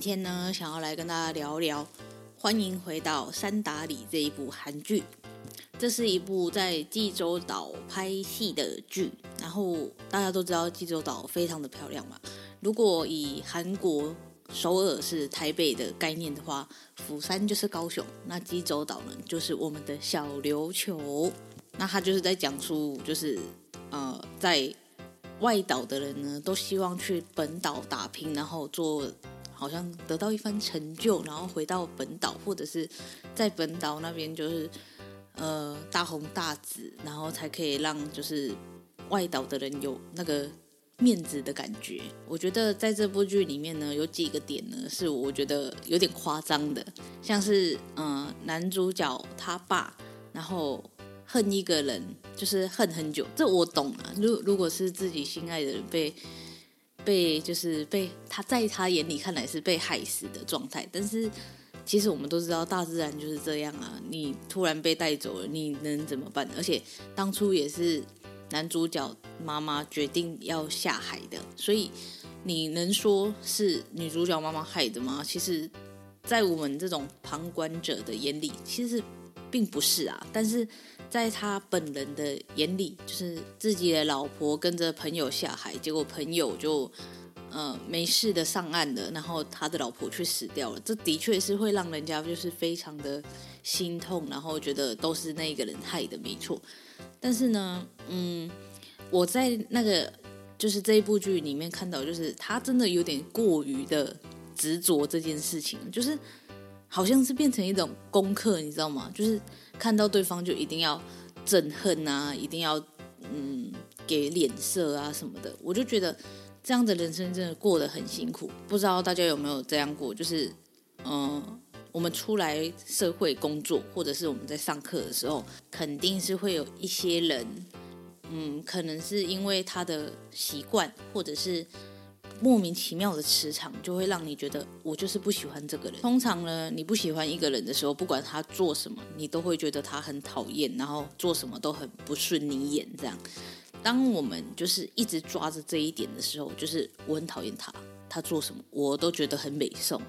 今天呢，想要来跟大家聊聊《欢迎回到三打里》这一部韩剧。这是一部在济州岛拍戏的剧，然后大家都知道济州岛非常的漂亮嘛。如果以韩国首尔是台北的概念的话，釜山就是高雄，那济州岛呢就是我们的小琉球。那他就是在讲述，就是呃，在外岛的人呢都希望去本岛打拼，然后做好像得到一番成就，然后回到本岛，或者是在本岛那边就是。呃，大红大紫，然后才可以让就是外岛的人有那个面子的感觉。我觉得在这部剧里面呢，有几个点呢是我觉得有点夸张的，像是呃男主角他爸，然后恨一个人就是恨很久，这我懂啊。如如果是自己心爱的人被被就是被他在他眼里看来是被害死的状态，但是。其实我们都知道，大自然就是这样啊！你突然被带走了，你能怎么办？而且当初也是男主角妈妈决定要下海的，所以你能说是女主角妈妈害的吗？其实，在我们这种旁观者的眼里，其实并不是啊。但是在他本人的眼里，就是自己的老婆跟着朋友下海，结果朋友就。呃，没事的上岸了，然后他的老婆却死掉了，这的确是会让人家就是非常的心痛，然后觉得都是那个人害的，没错。但是呢，嗯，我在那个就是这一部剧里面看到，就是他真的有点过于的执着这件事情，就是好像是变成一种功课，你知道吗？就是看到对方就一定要憎恨啊，一定要嗯给脸色啊什么的，我就觉得。这样的人生真的过得很辛苦，不知道大家有没有这样过？就是，嗯、我们出来社会工作，或者是我们在上课的时候，肯定是会有一些人，嗯，可能是因为他的习惯，或者是莫名其妙的磁场，就会让你觉得我就是不喜欢这个人。通常呢，你不喜欢一个人的时候，不管他做什么，你都会觉得他很讨厌，然后做什么都很不顺你眼，这样。当我们就是一直抓着这一点的时候，就是我很讨厌他，他做什么我都觉得很美送，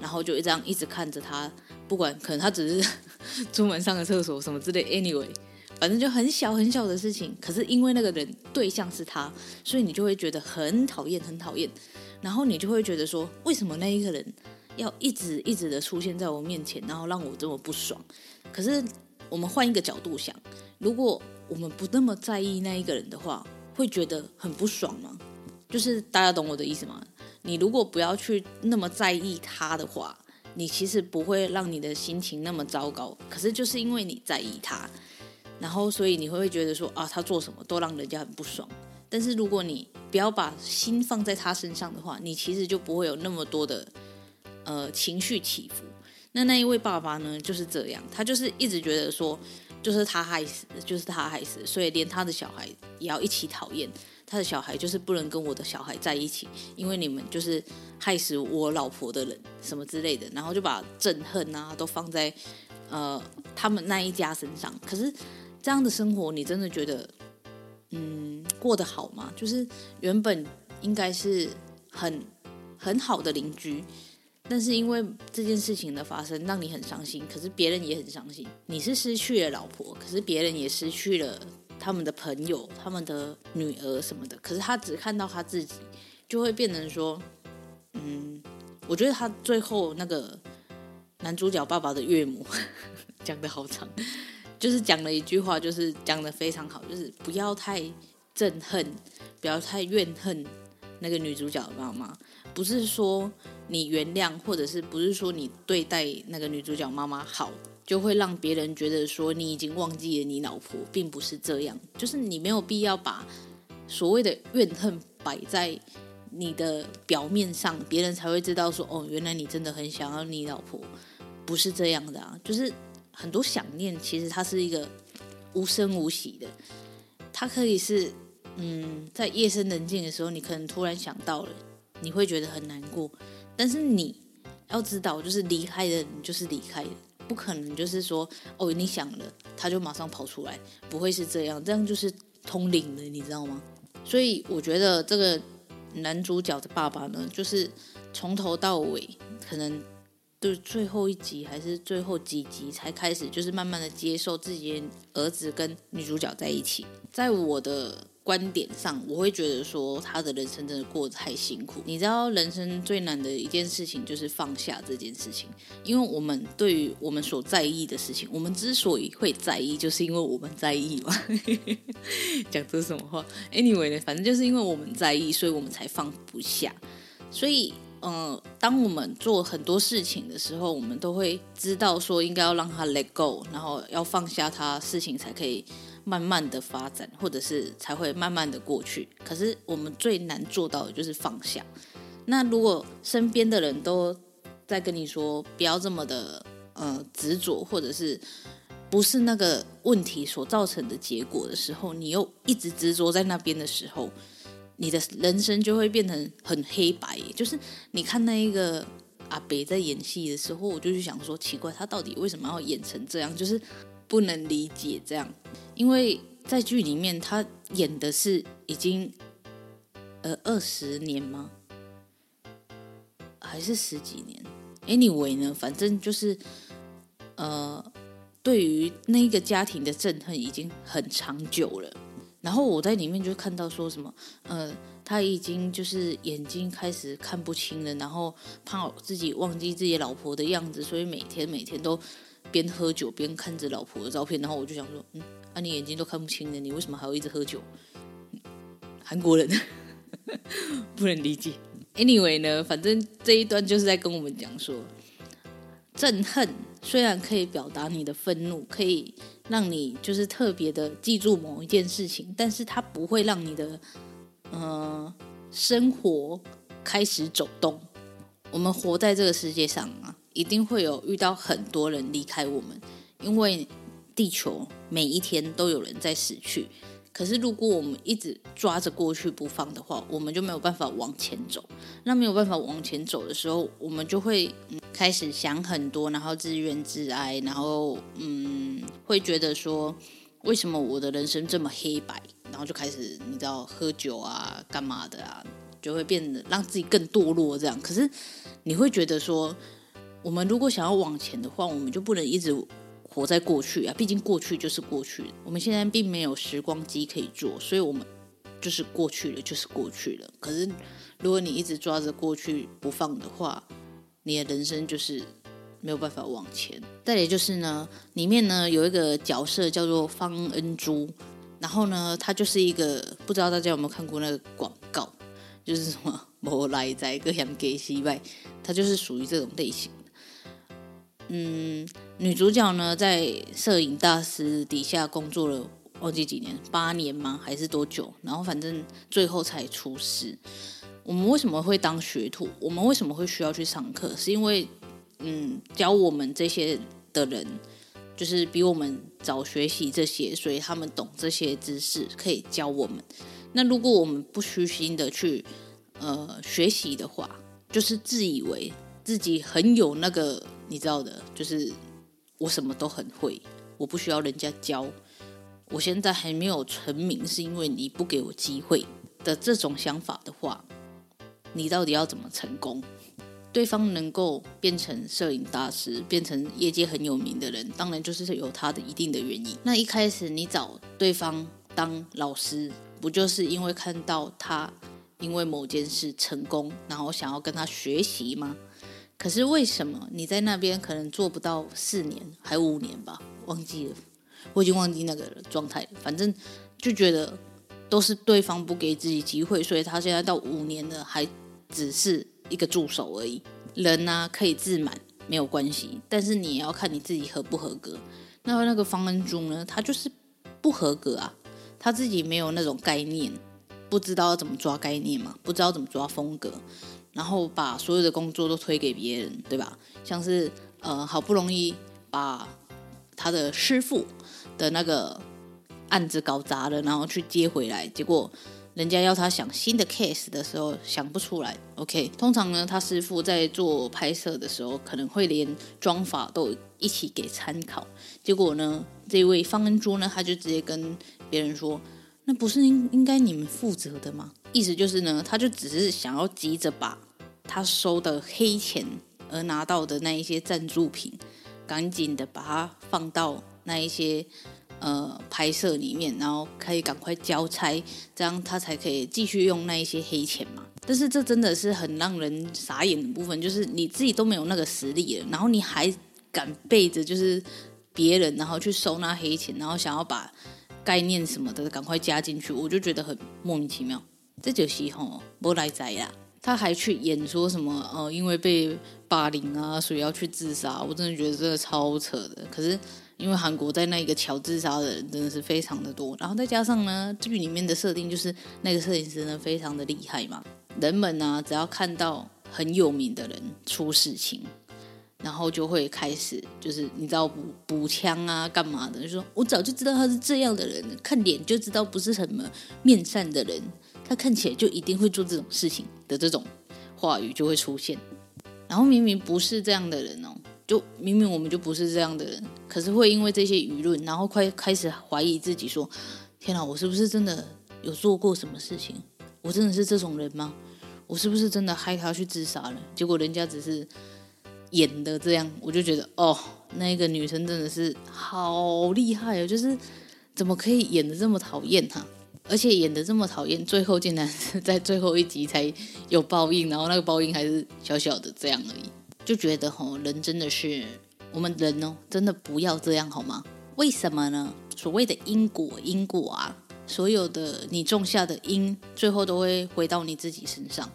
然后就这样一直看着他，不管可能他只是 出门上个厕所什么之类，anyway，反正就很小很小的事情，可是因为那个人对象是他，所以你就会觉得很讨厌很讨厌，然后你就会觉得说，为什么那一个人要一直一直的出现在我面前，然后让我这么不爽？可是我们换一个角度想，如果我们不那么在意那一个人的话，会觉得很不爽吗？就是大家懂我的意思吗？你如果不要去那么在意他的话，你其实不会让你的心情那么糟糕。可是就是因为你在意他，然后所以你会不会觉得说啊，他做什么都让人家很不爽。但是如果你不要把心放在他身上的话，你其实就不会有那么多的呃情绪起伏。那那一位爸爸呢，就是这样，他就是一直觉得说。就是他害死，就是他害死，所以连他的小孩也要一起讨厌。他的小孩就是不能跟我的小孩在一起，因为你们就是害死我老婆的人，什么之类的。然后就把憎恨啊都放在呃他们那一家身上。可是这样的生活，你真的觉得嗯过得好吗？就是原本应该是很很好的邻居。但是因为这件事情的发生，让你很伤心，可是别人也很伤心。你是失去了老婆，可是别人也失去了他们的朋友、他们的女儿什么的。可是他只看到他自己，就会变成说，嗯，我觉得他最后那个男主角爸爸的岳母 讲得好长，就是讲了一句话，就是讲得非常好，就是不要太憎恨，不要太怨恨那个女主角的妈妈。不是说你原谅，或者是不是说你对待那个女主角妈妈好，就会让别人觉得说你已经忘记了你老婆，并不是这样。就是你没有必要把所谓的怨恨摆在你的表面上，别人才会知道说哦，原来你真的很想要你老婆，不是这样的啊。就是很多想念，其实它是一个无声无息的，它可以是。嗯，在夜深人静的时候，你可能突然想到了，你会觉得很难过。但是你要知道，就是离开的人就是离开的，不可能就是说哦，你想了，他就马上跑出来，不会是这样，这样就是通灵了，你知道吗？所以我觉得这个男主角的爸爸呢，就是从头到尾，可能就是最后一集还是最后几集才开始，就是慢慢的接受自己儿子跟女主角在一起。在我的。观点上，我会觉得说他的人生真的过得太辛苦。你知道，人生最难的一件事情就是放下这件事情，因为我们对于我们所在意的事情，我们之所以会在意，就是因为我们在意嘛。讲这什么话？Anyway 呢，反正就是因为我们在意，所以我们才放不下。所以，嗯，当我们做很多事情的时候，我们都会知道说应该要让他 let go，然后要放下他，事情才可以。慢慢的发展，或者是才会慢慢的过去。可是我们最难做到的就是放下。那如果身边的人都在跟你说不要这么的呃执着，或者是不是那个问题所造成的结果的时候，你又一直执着在那边的时候，你的人生就会变成很黑白。就是你看那一个阿北在演戏的时候，我就去想说，奇怪，他到底为什么要演成这样？就是。不能理解这样，因为在剧里面他演的是已经呃二十年吗？还是十几年？Anyway 呢，反正就是呃，对于那个家庭的憎恨已经很长久了。然后我在里面就看到说什么，呃，他已经就是眼睛开始看不清了，然后怕自己忘记自己老婆的样子，所以每天每天都。边喝酒边看着老婆的照片，然后我就想说，嗯，啊，你眼睛都看不清了，你为什么还要一直喝酒？韩国人 不能理解。Anyway 呢，反正这一段就是在跟我们讲说，憎恨虽然可以表达你的愤怒，可以让你就是特别的记住某一件事情，但是它不会让你的呃生活开始走动。我们活在这个世界上啊。一定会有遇到很多人离开我们，因为地球每一天都有人在死去。可是如果我们一直抓着过去不放的话，我们就没有办法往前走。那没有办法往前走的时候，我们就会开始想很多，然后自怨自哀，然后嗯，会觉得说为什么我的人生这么黑白？然后就开始你知道喝酒啊，干嘛的啊，就会变得让自己更堕落这样。可是你会觉得说。我们如果想要往前的话，我们就不能一直活在过去啊！毕竟过去就是过去，我们现在并没有时光机可以做，所以我们就是过去了，就是过去了。可是如果你一直抓着过去不放的话，你的人生就是没有办法往前。再来就是呢，里面呢有一个角色叫做方恩珠，然后呢，他就是一个不知道大家有没有看过那个广告，就是什么 “无赖在各样给西外”，他就是属于这种类型。嗯，女主角呢，在摄影大师底下工作了，忘记几年，八年吗？还是多久？然后反正最后才出师。我们为什么会当学徒？我们为什么会需要去上课？是因为，嗯，教我们这些的人，就是比我们早学习这些，所以他们懂这些知识，可以教我们。那如果我们不虚心的去，呃，学习的话，就是自以为自己很有那个。你知道的，就是我什么都很会，我不需要人家教。我现在还没有成名，是因为你不给我机会的这种想法的话，你到底要怎么成功？对方能够变成摄影大师，变成业界很有名的人，当然就是有他的一定的原因。那一开始你找对方当老师，不就是因为看到他因为某件事成功，然后想要跟他学习吗？可是为什么你在那边可能做不到四年，还五年吧？忘记了，我已经忘记那个状态了。反正就觉得都是对方不给自己机会，所以他现在到五年了，还只是一个助手而已。人呢、啊、可以自满没有关系，但是你也要看你自己合不合格。那那个方恩珠呢，他就是不合格啊，他自己没有那种概念，不知道要怎么抓概念嘛，不知道怎么抓风格，然后把所有的工作都推给别人，对吧？像是呃，好不容易把他的师傅的那个案子搞砸了，然后去接回来，结果人家要他想新的 case 的时候想不出来。OK，通常呢，他师傅在做拍摄的时候，可能会连妆发都一起给参考。结果呢，这位方恩珠呢，他就直接跟别人说：“那不是应应该你们负责的吗？”意思就是呢，他就只是想要急着把他收的黑钱而拿到的那一些赞助品，赶紧的把它放到那一些。呃，拍摄里面，然后可以赶快交差，这样他才可以继续用那一些黑钱嘛。但是这真的是很让人傻眼的部分，就是你自己都没有那个实力了，然后你还敢背着就是别人，然后去收那黑钱，然后想要把概念什么的赶快加进去，我就觉得很莫名其妙。这就是吼，没来在呀，他还去演说什么呃，因为被霸凌啊，所以要去自杀，我真的觉得真的超扯的。可是。因为韩国在那个桥自杀的人真的是非常的多，然后再加上呢，剧里面的设定就是那个摄影师呢非常的厉害嘛，人们呢只要看到很有名的人出事情，然后就会开始就是你知道补补枪啊干嘛的，就说我早就知道他是这样的人，看脸就知道不是什么面善的人，他看起来就一定会做这种事情的这种话语就会出现，然后明明不是这样的人哦。就明明我们就不是这样的人，可是会因为这些舆论，然后快开始怀疑自己，说：“天哪，我是不是真的有做过什么事情？我真的是这种人吗？我是不是真的害他去自杀了？”结果人家只是演的这样，我就觉得哦，那个女生真的是好厉害哦，就是怎么可以演得这么讨厌哈？而且演得这么讨厌，最后竟然是 在最后一集才有报应，然后那个报应还是小小的这样而已。就觉得吼，人真的是我们人哦，真的不要这样好吗？为什么呢？所谓的因果，因果啊，所有的你种下的因，最后都会回到你自己身上，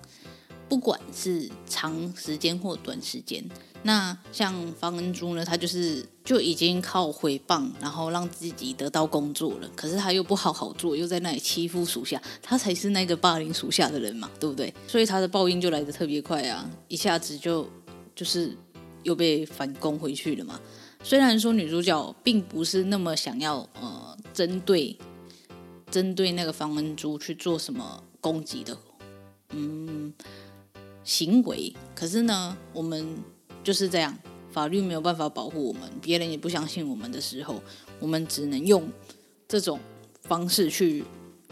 不管是长时间或短时间。那像方恩珠呢，他就是就已经靠回谤，然后让自己得到工作了，可是他又不好好做，又在那里欺负属下，他才是那个霸凌属下的人嘛，对不对？所以他的报应就来得特别快啊，一下子就。就是又被反攻回去了嘛。虽然说女主角并不是那么想要呃针对针对那个方恩珠去做什么攻击的嗯行为，可是呢，我们就是这样，法律没有办法保护我们，别人也不相信我们的时候，我们只能用这种方式去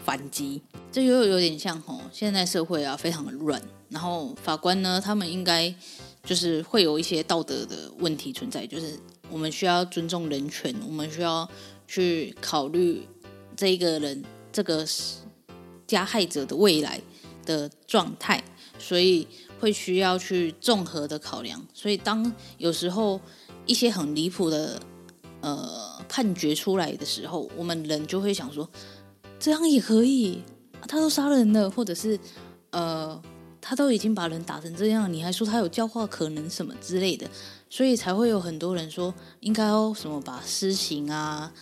反击。这又有点像吼，现在社会啊非常的乱，然后法官呢，他们应该。就是会有一些道德的问题存在，就是我们需要尊重人权，我们需要去考虑这一个人这个加害者的未来的状态，所以会需要去综合的考量。所以当有时候一些很离谱的呃判决出来的时候，我们人就会想说，这样也可以，他都杀人了，或者是呃。他都已经把人打成这样，你还说他有教化可能什么之类的，所以才会有很多人说应该要什么把私刑啊、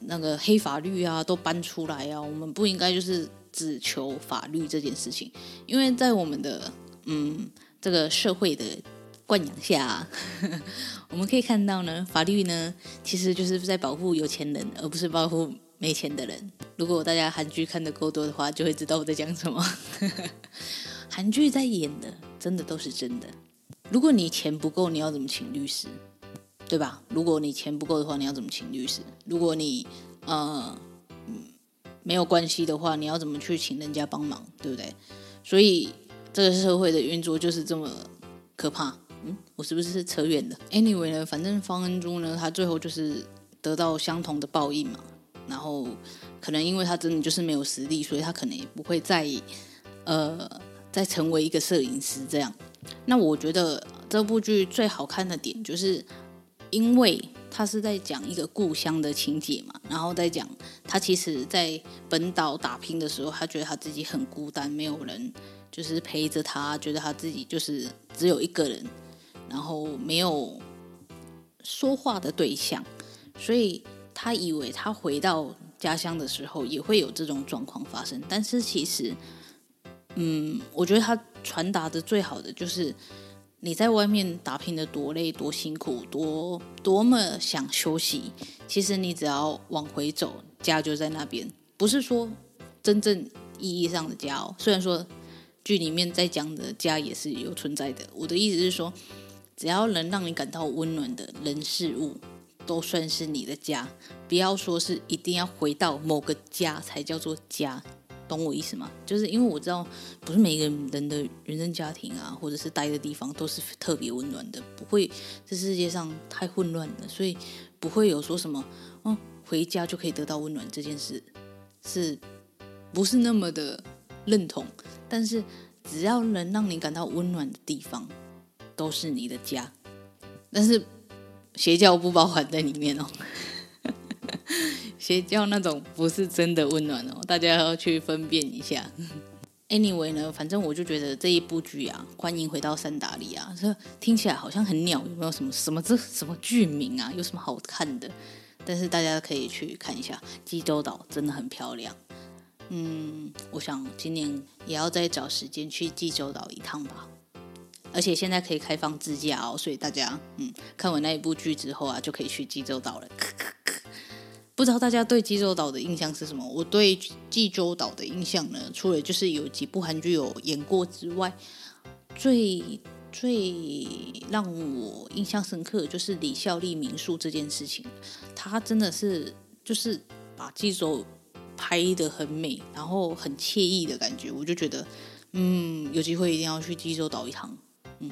那个黑法律啊都搬出来啊。我们不应该就是只求法律这件事情，因为在我们的嗯这个社会的惯养下，我们可以看到呢，法律呢其实就是在保护有钱人，而不是保护没钱的人。如果大家韩剧看得够多的话，就会知道我在讲什么。韩剧在演的，真的都是真的。如果你钱不够，你要怎么请律师？对吧？如果你钱不够的话，你要怎么请律师？如果你呃没有关系的话，你要怎么去请人家帮忙？对不对？所以这个社会的运作就是这么可怕。嗯，我是不是扯远了？Anyway 呢，反正方恩珠呢，他最后就是得到相同的报应嘛。然后可能因为他真的就是没有实力，所以他可能也不会在意呃。再成为一个摄影师，这样，那我觉得这部剧最好看的点，就是因为他是在讲一个故乡的情节嘛，然后再讲他其实在本岛打拼的时候，他觉得他自己很孤单，没有人就是陪着他，觉得他自己就是只有一个人，然后没有说话的对象，所以他以为他回到家乡的时候也会有这种状况发生。但是其实，嗯，我觉得他传达的最好的就是。你在外面打拼的多累多辛苦多多么想休息，其实你只要往回走，家就在那边。不是说真正意义上的家哦，虽然说剧里面在讲的家也是有存在的。我的意思是说，只要能让你感到温暖的人事物，都算是你的家。不要说是一定要回到某个家才叫做家。懂我意思吗？就是因为我知道，不是每一个人的原生家庭啊，或者是待的地方都是特别温暖的，不会，这世界上太混乱了，所以不会有说什么，哦，回家就可以得到温暖这件事，是不是那么的认同？但是只要能让你感到温暖的地方，都是你的家。但是邪教不包含在里面哦。邪教那种不是真的温暖哦，大家要去分辨一下。Anyway 呢，反正我就觉得这一部剧啊，欢迎回到三达利啊，这听起来好像很鸟，有没有什么什么这什么剧名啊？有什么好看的？但是大家可以去看一下，济州岛真的很漂亮。嗯，我想今年也要再找时间去济州岛一趟吧。而且现在可以开放自驾哦，所以大家嗯看完那一部剧之后啊，就可以去济州岛了。不知道大家对济州岛的印象是什么？我对济州岛的印象呢，除了就是有几部韩剧有演过之外，最最让我印象深刻的就是李孝利民宿这件事情。他真的是就是把济州拍得很美，然后很惬意的感觉。我就觉得，嗯，有机会一定要去济州岛一趟。嗯，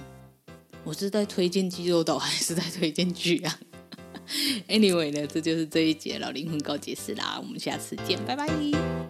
我是在推荐济州岛，还是在推荐剧啊？Anyway 呢，这就是这一节老灵魂告解释啦，我们下次见，拜拜。